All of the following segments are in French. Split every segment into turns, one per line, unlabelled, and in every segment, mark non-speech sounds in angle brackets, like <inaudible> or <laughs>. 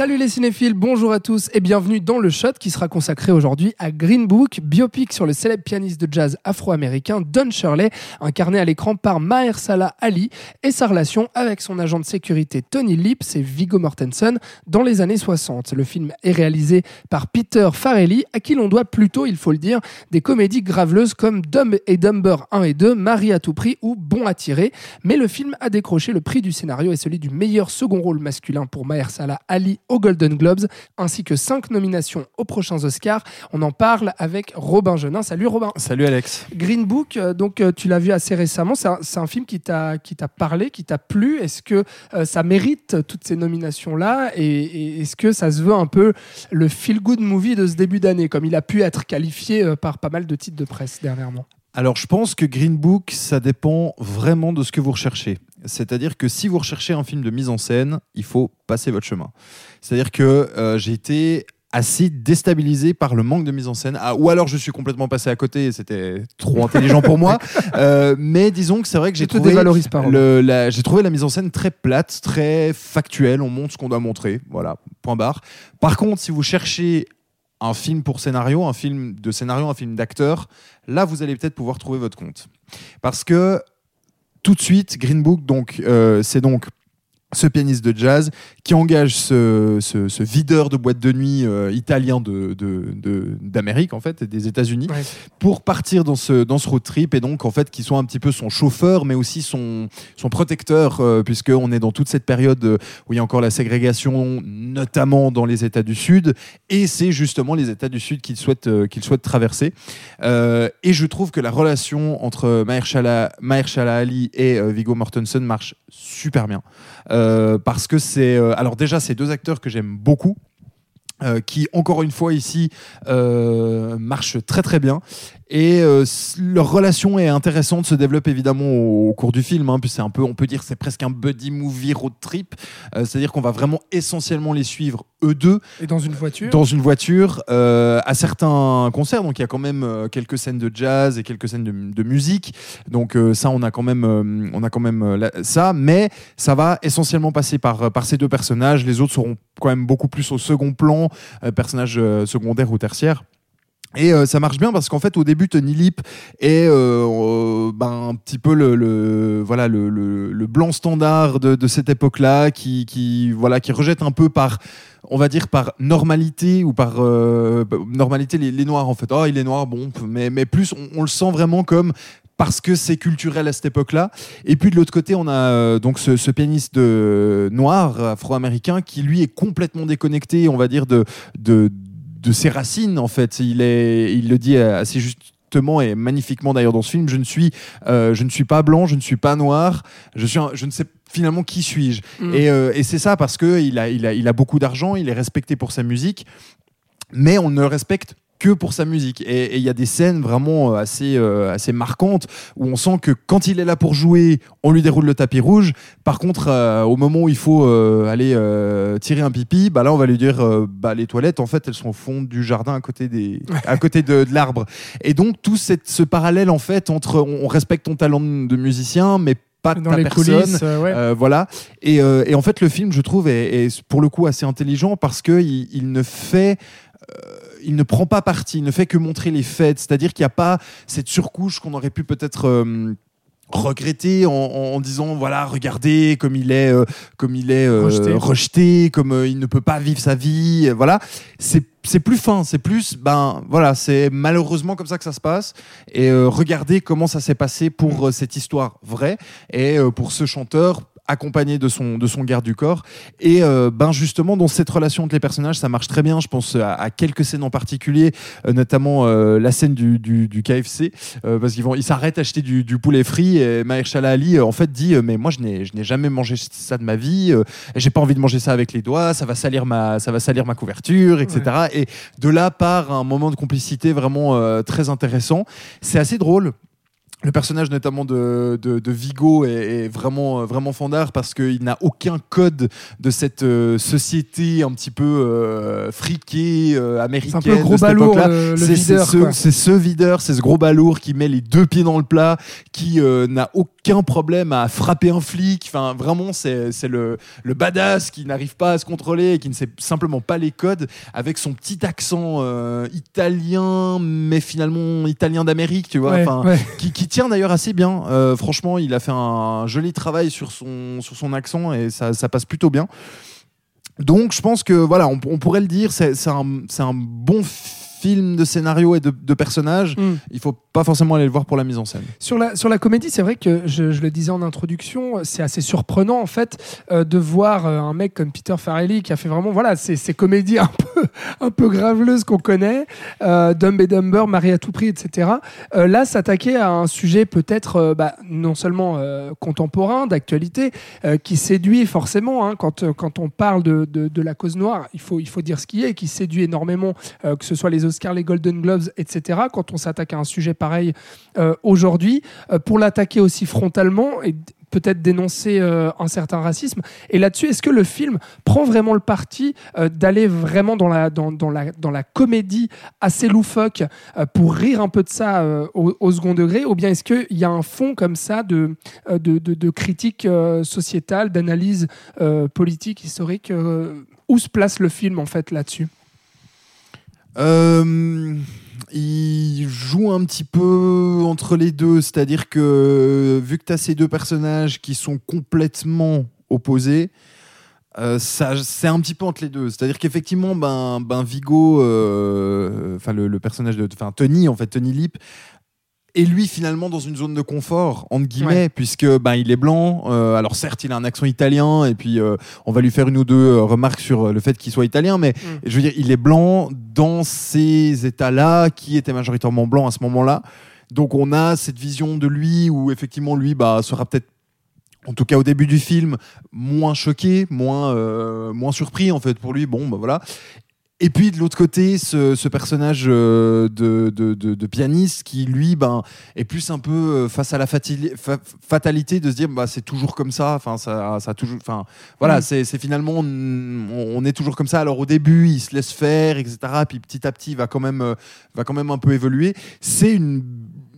Salut les cinéphiles, bonjour à tous et bienvenue dans le Shot qui sera consacré aujourd'hui à Green Book, biopic sur le célèbre pianiste de jazz afro-américain Don Shirley, incarné à l'écran par Mahershala Ali et sa relation avec son agent de sécurité Tony Lips et Viggo Mortensen dans les années 60. Le film est réalisé par Peter Farrelly, à qui l'on doit plutôt, il faut le dire, des comédies graveleuses comme Dumb et Dumber 1 et 2, Marie à tout prix ou Bon à tirer. Mais le film a décroché le prix du scénario et celui du meilleur second rôle masculin pour Mahershala Ali aux Golden Globes, ainsi que cinq nominations aux prochains Oscars. On en parle avec Robin Genin. Salut Robin.
Salut Alex.
Green Book, euh, donc euh, tu l'as vu assez récemment. C'est un, film qui t'a parlé, qui t'a plu. Est-ce que euh, ça mérite toutes ces nominations là et, et est-ce que ça se veut un peu le feel good movie de ce début d'année, comme il a pu être qualifié par pas mal de titres de presse dernièrement?
Alors je pense que Green Book, ça dépend vraiment de ce que vous recherchez. C'est-à-dire que si vous recherchez un film de mise en scène, il faut passer votre chemin. C'est-à-dire que euh, j'ai été assez déstabilisé par le manque de mise en scène, Ah, ou alors je suis complètement passé à côté, et c'était trop intelligent pour moi. <laughs> Euh, mais disons que c'est vrai que j'ai trouvé j'ai trouvé la mise en scène très plate, très factuelle. On montre ce qu'on doit montrer, voilà, point barre. Par contre, si vous cherchez un film pour scénario, un film de scénario, un film d'acteur, là vous allez peut-être pouvoir trouver votre compte, parce que tout de suite, Green Book, donc euh, c'est donc ce pianiste de jazz qui engage ce, ce- ce videur de boîte de nuit euh, italien de, de- de- d'Amérique en fait, et des États-Unis,
Ouais.
pour partir dans ce, dans ce road trip et donc en fait qui soit un petit peu son chauffeur mais aussi son, son protecteur euh, puisqu'on est dans toute cette période euh, où il y a encore la ségrégation notamment dans les États du Sud et c'est justement les États du Sud qu'il souhaite, euh, qu'il souhaite traverser et je trouve que la relation entre Mahershala, Mahershala Ali et Viggo Mortensen marche super bien parce que c'est euh, alors déjà c'est deux acteurs que j'aime beaucoup euh, qui encore une fois ici euh, marchent très très bien. Et euh, leur relation est intéressante se développe évidemment au, cours du film hein, puis c'est un peu on peut dire c'est presque un buddy movie road trip. Euh, c'est à dire qu'on va vraiment essentiellement les suivre eux deux
Et dans une voiture.
dans une voiture euh, à certains concerts. Donc il y a quand même euh, quelques scènes de jazz et quelques scènes de, de musique. Donc euh, ça, on a quand même, euh, on a quand même la- ça. Mais ça va essentiellement passer par, par ces deux personnages. Les autres seront quand même beaucoup plus au second plan, personnages secondaires ou tertiaires. Et euh, ça marche bien parce qu'en fait au début Tony Lip est euh, euh, ben, un petit peu le, voilà le, blanc standard de, cette époque-là qui, voilà qui rejette un peu par on va dire par normalité ou par euh, normalité les, noirs en fait oh il est noir bon mais mais plus on, le sent vraiment comme parce que c'est culturel à cette époque-là. Et puis de l'autre côté, on a donc ce, ce pianiste de- noir afro-américain qui lui est complètement déconnecté, on va dire de de, de ses racines en fait. Il est, il le dit assez justement et magnifiquement d'ailleurs dans ce film. Je ne suis, euh, je ne suis pas blanc, je ne suis pas noir. Je suis, un- je ne sais finalement qui suis-je.
Mm.
Et, euh, et c'est ça parce que il a, il a, il a beaucoup d'argent, il est respecté pour sa musique, mais on ne le respecte que pour sa musique. Et il y a des scènes vraiment euh, assez, euh, assez marquantes où on sent que quand il est là pour jouer, on lui déroule le tapis rouge. Par contre, euh, au moment où il faut euh, aller euh, tirer un pipi, bah là, on va lui dire euh, bah, les toilettes, en fait, elles sont au fond du jardin à côté, des, à côté de, de l'arbre. Et donc, tout cette, ce parallèle, en fait, entre on, respecte ton talent de musicien, mais pas
dans
ta
les
personne.
coulisses. euh, ouais.
Euh, voilà. Et, euh, et en fait, le film, je trouve, est, est pour le coup assez intelligent parce que il, il ne fait il ne prend pas parti, il ne fait que montrer les faits. C'est-à-dire qu'il n'y a pas cette surcouche qu'on aurait pu peut-être euh, regretter en, disant voilà regardez comme il est euh, comme il est euh,
Rejeté.
rejeté, comme euh, il ne peut pas vivre sa vie euh, voilà c'est c'est plus fin c'est plus ben voilà c'est malheureusement comme ça que ça se passe et euh, regardez comment ça s'est passé pour euh, cette histoire vraie et euh, pour ce chanteur accompagné de son, de son garde du corps. Et euh, ben justement, dans cette relation entre les personnages, ça marche très bien. Je pense à, à quelques scènes en particulier, euh, notamment euh, la scène du, du, du KFC, parce qu'ils vont, ils s'arrêtent à acheter du, du poulet frit. Et Mahershala Ali, en fait, dit Mais moi, je n'ai, je n'ai jamais mangé ça de ma vie. j'ai pas envie de manger ça avec les doigts. Ça va salir ma, ça va salir ma couverture, etc. Et de là part un moment de complicité vraiment très intéressant. C'est assez drôle. Le personnage notamment de, de, de Vigo est, est vraiment vraiment fandard parce qu'il n'a aucun code de cette euh, société un petit peu euh, friquée euh, américaine
un peu le gros
de cette époque-là. C'est ce,
quoi.
c'est ce videur, c'est ce gros balourd qui met les deux pieds dans le plat, qui euh, n'a aucun problème à frapper un flic. Enfin, vraiment, c'est c'est le, le badass qui n'arrive pas à se contrôler et qui ne sait simplement pas les codes, avec son petit accent euh, italien, mais finalement italien d'Amérique, tu vois.
Ouais,
Enfin,
ouais.
qui, qui tient d'ailleurs assez bien. Euh, franchement, il a fait un joli travail sur son, sur son accent et ça, ça passe plutôt bien. Donc, je pense que voilà, on, on pourrait le dire, c'est un, un bon film de scénario et de, de personnages.
Mm.
Il faut pas forcément aller le voir pour la mise en scène.
Sur la, sur la comédie, c'est vrai que je, le disais en introduction, c'est assez surprenant en fait euh, de voir euh, un mec comme Peter Farrelly qui a fait vraiment voilà ces, ces comédies un peu, <laughs> un peu graveleuses qu'on connaît, euh, Dumb et Dumber, Marie à tout prix, etc. Là, s'attaquer à un sujet peut-être bah, non seulement contemporain, d'actualité, qui séduit forcément hein, quand, quand on parle de, de, de la cause noire, il faut, il faut dire ce qui est, qui séduit énormément, que ce soit les Oscars, les Golden Globes, etc. Quand on s'attaque à un sujet pareil euh, aujourd'hui, euh, pour l'attaquer aussi frontalement et peut-être dénoncer euh, un certain racisme. Et là-dessus, est-ce que le film prend vraiment le parti d'aller vraiment dans la, dans, la, dans la comédie assez loufoque pour rire un peu de ça au, second degré? Ou bien est-ce qu'il y a un fond comme ça de, de, de, critique sociétale, d'analyse politique, historique Où se place le film en fait là-dessus?
Il joue un petit peu entre les deux, c'est-à-dire que vu que tu as ces deux personnages qui sont complètement opposés, euh, c'est un petit peu entre les deux. C'est-à-dire qu'effectivement, ben, ben Vigo, euh, enfin le, le personnage de, Tony, en fait Tony Lip, est lui finalement dans une zone de confort entre guillemets, puisque ben il est blanc. euh, alors certes, il a un accent italien, et puis euh, on va lui faire une ou deux euh, remarques sur le fait qu'il soit italien, mais je veux dire, il est blanc dans ces états-là qui étaient majoritairement blancs à ce moment-là. Donc on a cette vision de lui où effectivement lui bah, sera peut-être en tout cas au début du film, moins choqué, moins, euh, moins surpris en fait pour lui. Bon, bah voilà. Et puis de l'autre côté, ce, ce personnage euh, de, de, de- de pianiste qui, lui, ben, est plus un peu euh, face à la fa- fatalité de se dire bah, c'est toujours comme ça. Enfin, ça, ça toujours. Enfin, voilà,
Mm.
c'est c'est finalement on, on est toujours comme ça. Alors au début, il se laisse faire, etc. Puis petit à petit, il va quand même, euh, va quand même un peu évoluer. C'est une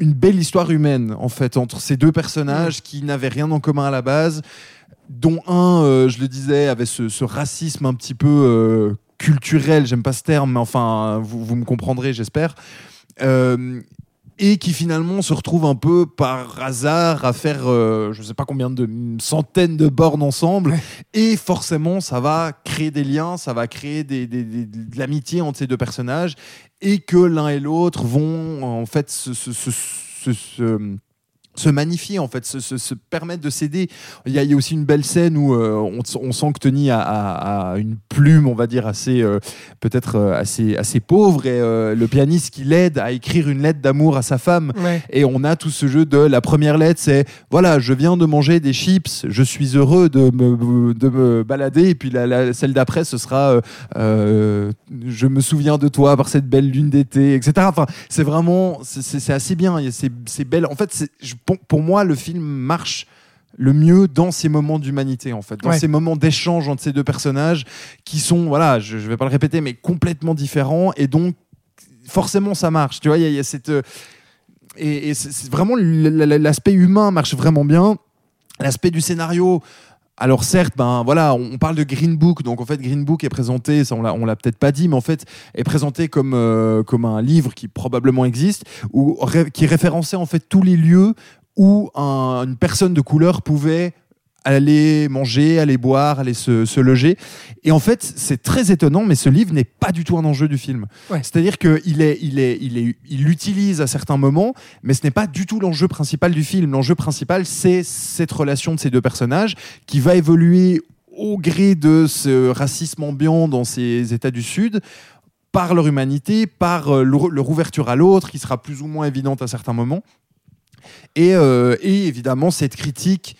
une belle histoire humaine en fait entre ces deux personnages qui n'avaient rien en commun à la base, dont un, euh, je le disais, avait ce, ce racisme un petit peu euh, culturel. J'aime pas ce terme, mais enfin, vous, vous me comprendrez, j'espère. Euh, et qui finalement se retrouve un peu par hasard à faire euh, je sais pas combien de centaines de bornes ensemble et forcément ça va créer des liens ça va créer des, des- des- de l'amitié entre ces deux personnages et que l'un et l'autre vont en fait se, se, se, se- se- magnifier en fait, se, se- se permettre de s'aider. Il y, a, il y a aussi une belle scène où euh, on, on sent que Tony a, a- a une plume, on va dire assez euh, peut-être euh, assez assez pauvre et euh, le pianiste qui l'aide à écrire une lettre d'amour à sa femme.
Ouais.
Et on a tout ce jeu de la première lettre, c'est voilà, je viens de manger des chips, je suis heureux de me, de me balader. Et puis la, la- celle d'après, ce sera je me souviens de toi par cette belle lune d'été, etc. Enfin, c'est vraiment, c'est- c'est c'est assez bien. Il y a ces, ces belles. En fait, c'est- je- pour, pour moi, le film marche le mieux dans ces moments d'humanité en fait. Dans
Ouais.
ces moments d'échange entre ces deux personnages qui sont voilà je, je vais pas le répéter mais complètement différents. Et donc forcément ça marche. Tu vois il y, a- il y a cette euh, et, et c'est vraiment l'aspect humain marche vraiment bien. L'aspect du scénario alors certes, ben voilà, on parle de Green Book, donc en fait Green Book est présenté, ça on l'a, l'a peut-être pas dit, mais en fait est présenté comme euh, comme un livre qui probablement existe ou qui référençait en fait tous les lieux où un- une personne de couleur pouvait aller manger, aller boire, aller se, se loger. Et en fait, c'est très étonnant, mais ce livre n'est pas du tout un enjeu du film.
Ouais.
C'est-à-dire qu'il est, il est, il est, il l'utilise à certains moments, mais ce n'est pas du tout l'enjeu principal du film. L'enjeu principal, c'est cette relation de ces deux personnages qui va évoluer au gré de ce racisme ambiant dans ces États du Sud par leur humanité, par euh, leur, leur ouverture à l'autre, qui sera plus ou moins évidente à certains moments. Et, euh, et évidemment, cette critique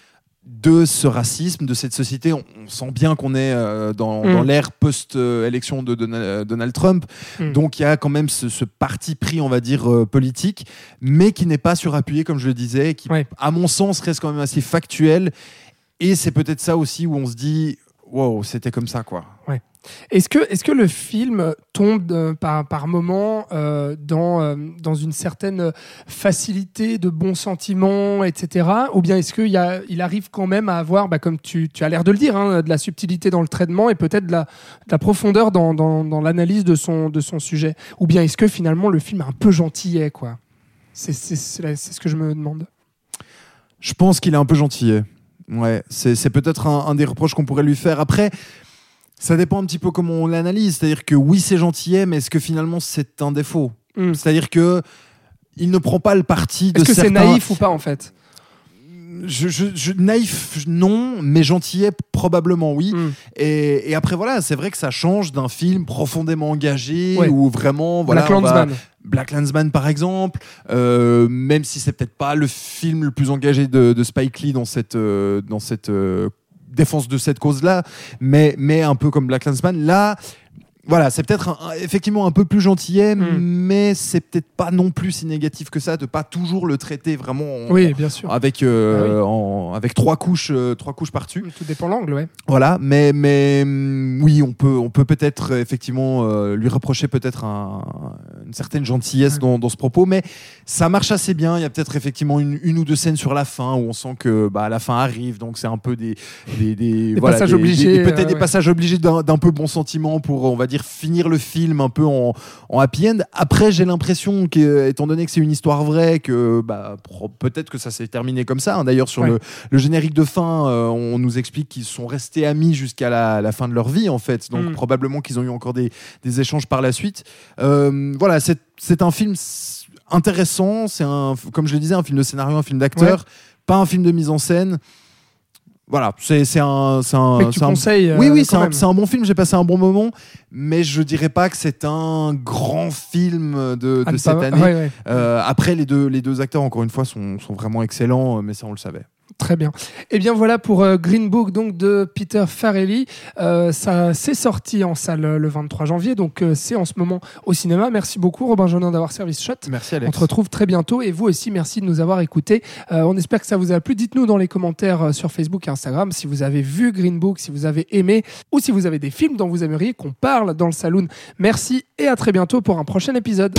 de ce racisme, de cette société. On, on sent bien qu'on est euh, dans,
Mm.
dans l'ère post-élection de Donald, Donald Trump.
Mm.
Donc il y a quand même ce, ce parti pris, on va dire, euh, politique, mais qui n'est pas surappuyé, comme je le disais, qui,
Ouais.
à mon sens, reste quand même assez factuel. Et c'est peut-être ça aussi où on se dit, wow, c'était comme ça, quoi.
Est-ce que, est que le film tombe euh, par, par moment euh, dans, euh, dans une certaine facilité de bons sentiments, etc. Ou bien est-ce qu'il il arrive quand même à avoir, bah, comme tu, as l'air de le dire, hein, de la subtilité dans le traitement et peut-être de la, de la profondeur dans, dans, l'analyse de son, de son sujet? Ou bien est-ce que finalement le film est un peu gentillet quoi? C'est, ce que je me demande.
Je pense qu'il est un peu gentillet. Ouais, c'est c'est peut-être un, un des reproches qu'on pourrait lui faire. Après, ça dépend un petit peu comment on l'analyse. C'est-à-dire que oui, c'est gentillet, mais est-ce que finalement c'est un défaut
Hmm.
C'est-à-dire que il ne prend pas le parti de
Est-ce que c'est naïf ou pas en fait
je, je- je- naïf, non, mais gentillet, probablement oui.
Hmm.
Et, et après, voilà, c'est vrai que ça change d'un film profondément engagé
Ouais.
où vraiment, voilà,
Black
va-
Landsman.
Black Landsman par exemple, euh, même si c'est peut-être pas le film le plus engagé de, de Spike Lee dans cette, euh, dans cette euh, défense de cette cause-là, mais, mais un peu comme Black Landsman, là, voilà, c'est peut-être effectivement un peu plus gentillet,
Mm.
mais c'est peut-être pas non plus si négatif que ça de pas toujours le traiter vraiment en-
Oui, bien sûr.
avec, euh, en- avec trois couches, euh, trois couches par-dessus.
Tout dépend l'angle, ouais.
Voilà, mais, mais hum, oui, on peut, on peut peut-être euh, effectivement euh, lui reprocher peut-être un- une certaine gentillesse dans, dans ce propos, mais ça marche assez bien. Il y a peut-être effectivement une, une ou deux scènes sur la fin où on sent que bah, la fin arrive, donc c'est un peu des, des, des-
Des
voilà,
passages
des-
obligés,
peut-être des
ouais.
passages obligés d'un d'un peu bon sentiment pour, on va dire, finir le film un peu en, en happy end. Après, j'ai l'impression que, étant donné que c'est une histoire vraie, que bah, peut-être que ça s'est terminé comme ça. hein. D'ailleurs, sur
Ouais.
le, le générique de fin, euh, on nous explique qu'ils sont restés amis jusqu'à la, la fin de leur vie, en fait. Donc,
Mm.
probablement qu'ils ont eu encore des, des échanges par la suite. Euh, voilà, c'est c'est un film intéressant. C'est un, comme je le disais, un film de scénario, un film d'acteur, pas un film de mise en scène. Voilà, c'est c'est un, c'est un,
Mais que tu
c'est un-
conseilles. euh,
oui, oui, c'est
quand
un, c'est un bon film. J'ai passé un bon moment, mais je dirais pas que c'est un grand film de,
Ah,
de
ne
cette année.
ouais, ouais.
Euh, après, les deux, les deux acteurs, encore une fois, sont, sont vraiment excellents, euh, mais ça, on le savait.
Très bien. Et bien voilà pour euh, Green Book donc de Peter Farrelly. Euh, ça c'est sorti en salle euh, le 23 janvier, donc euh, c'est en ce moment au cinéma. Merci beaucoup Robin Jaunin d'avoir servi ce shot.
Merci,
On te retrouve très bientôt et vous aussi merci de nous avoir écoutés. Euh, on espère que ça vous a plu. Dites-nous dans les commentaires sur Facebook et Instagram si vous avez vu Green Book, si vous avez aimé ou si vous avez des films dont vous aimeriez qu'on parle dans le saloon. Merci et à très bientôt pour un prochain épisode.